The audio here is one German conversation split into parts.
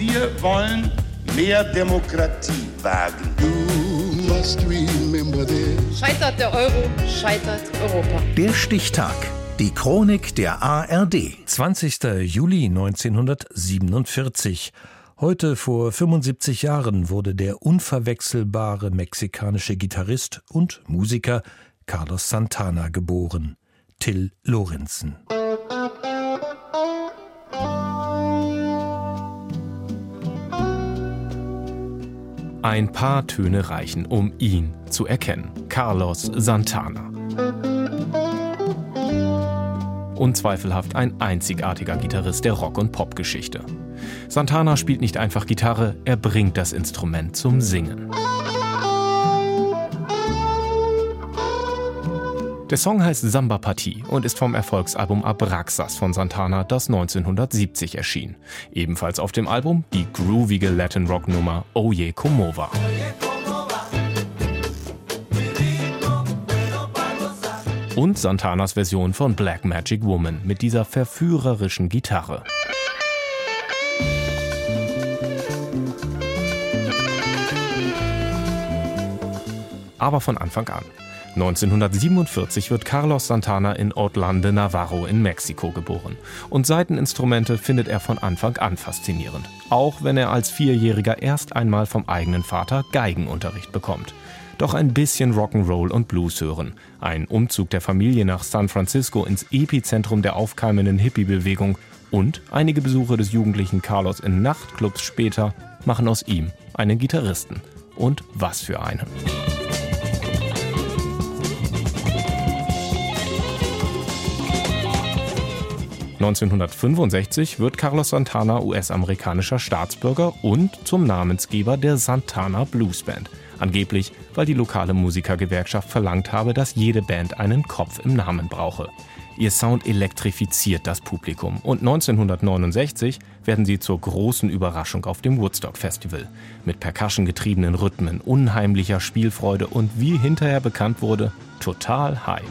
Wir wollen mehr Demokratie wagen. Scheitert der Euro, scheitert Europa. Der Stichtag. Die Chronik der ARD. 20. Juli 1947. Heute vor 75 Jahren wurde der unverwechselbare mexikanische Gitarrist und Musiker Carlos Santana geboren. Till Lorenzen. Ein paar Töne reichen, um ihn zu erkennen. Carlos Santana. Unzweifelhaft ein einzigartiger Gitarrist der Rock- und Popgeschichte. Santana spielt nicht einfach Gitarre, er bringt das Instrument zum Singen. Der Song heißt Samba Partie und ist vom Erfolgsalbum Abraxas von Santana, das 1970 erschien. Ebenfalls auf dem Album die groovige Latin Rock Nummer Oye Como Va. Und Santanas Version von Black Magic Woman mit dieser verführerischen Gitarre. Aber von Anfang an. 1947 wird Carlos Santana in Otlán de Navarro in Mexiko geboren. Und Saiteninstrumente findet er von Anfang an faszinierend. Auch wenn er als Vierjähriger erst einmal vom eigenen Vater Geigenunterricht bekommt. Doch ein bisschen Rock'n'Roll und Blues hören. Ein Umzug der Familie nach San Francisco ins Epizentrum der aufkeimenden Hippie-Bewegung und einige Besuche des jugendlichen Carlos in Nachtclubs später machen aus ihm einen Gitarristen. Und was für einen. 1965 wird Carlos Santana US-amerikanischer Staatsbürger und zum Namensgeber der Santana Blues Band. Angeblich, weil die lokale Musikergewerkschaft verlangt habe, dass jede Band einen Kopf im Namen brauche. Ihr Sound elektrifiziert das Publikum und 1969 werden sie zur großen Überraschung auf dem Woodstock Festival. Mit percussion getriebenen Rhythmen, unheimlicher Spielfreude und wie hinterher bekannt wurde, total high.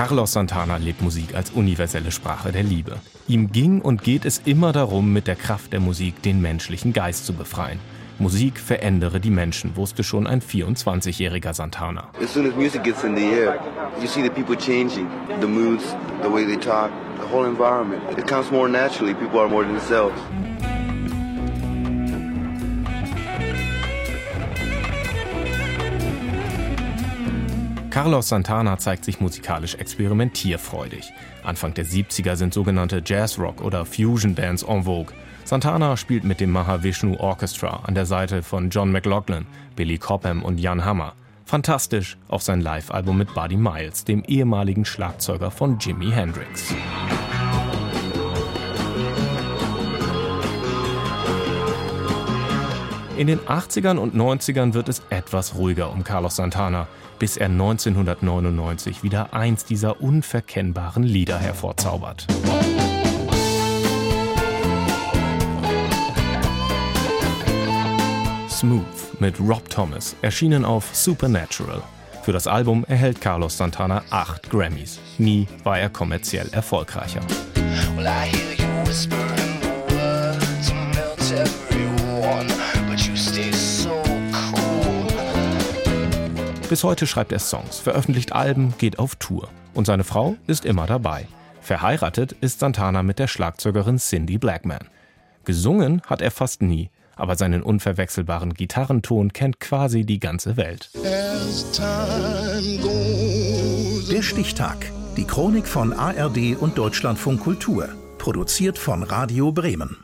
Carlos Santana lebt Musik als universelle Sprache der Liebe. Ihm ging und geht es immer darum, mit der Kraft der Musik den menschlichen Geist zu befreien. Musik verändere die Menschen, wusste schon ein 24-jähriger Santana. As soon as music gets in the air, you see the people changing, the moods, the way they talk, the whole environment. It comes more naturally. People are more themselves. Carlos Santana zeigt sich musikalisch experimentierfreudig. Anfang der 70er sind sogenannte Jazzrock- oder Fusion-Bands en vogue. Santana spielt mit dem Mahavishnu Orchestra an der Seite von John McLaughlin, Billy Cobham und Jan Hammer. Fantastisch auch sein Live-Album mit Buddy Miles, dem ehemaligen Schlagzeuger von Jimi Hendrix. In den 80ern und 90ern wird es etwas ruhiger um Carlos Santana, bis er 1999 wieder eins dieser unverkennbaren Lieder hervorzaubert. Smooth mit Rob Thomas, erschienen auf Supernatural. Für das Album erhält Carlos Santana acht Grammys. Nie war er kommerziell erfolgreicher. Well, Bis heute schreibt er Songs, veröffentlicht Alben, geht auf Tour. Und seine Frau ist immer dabei. Verheiratet ist Santana mit der Schlagzeugerin Cindy Blackman. Gesungen hat er fast nie, aber seinen unverwechselbaren Gitarrenton kennt quasi die ganze Welt. Der Stichtag. Die Chronik von ARD und Deutschlandfunk Kultur. Produziert von Radio Bremen.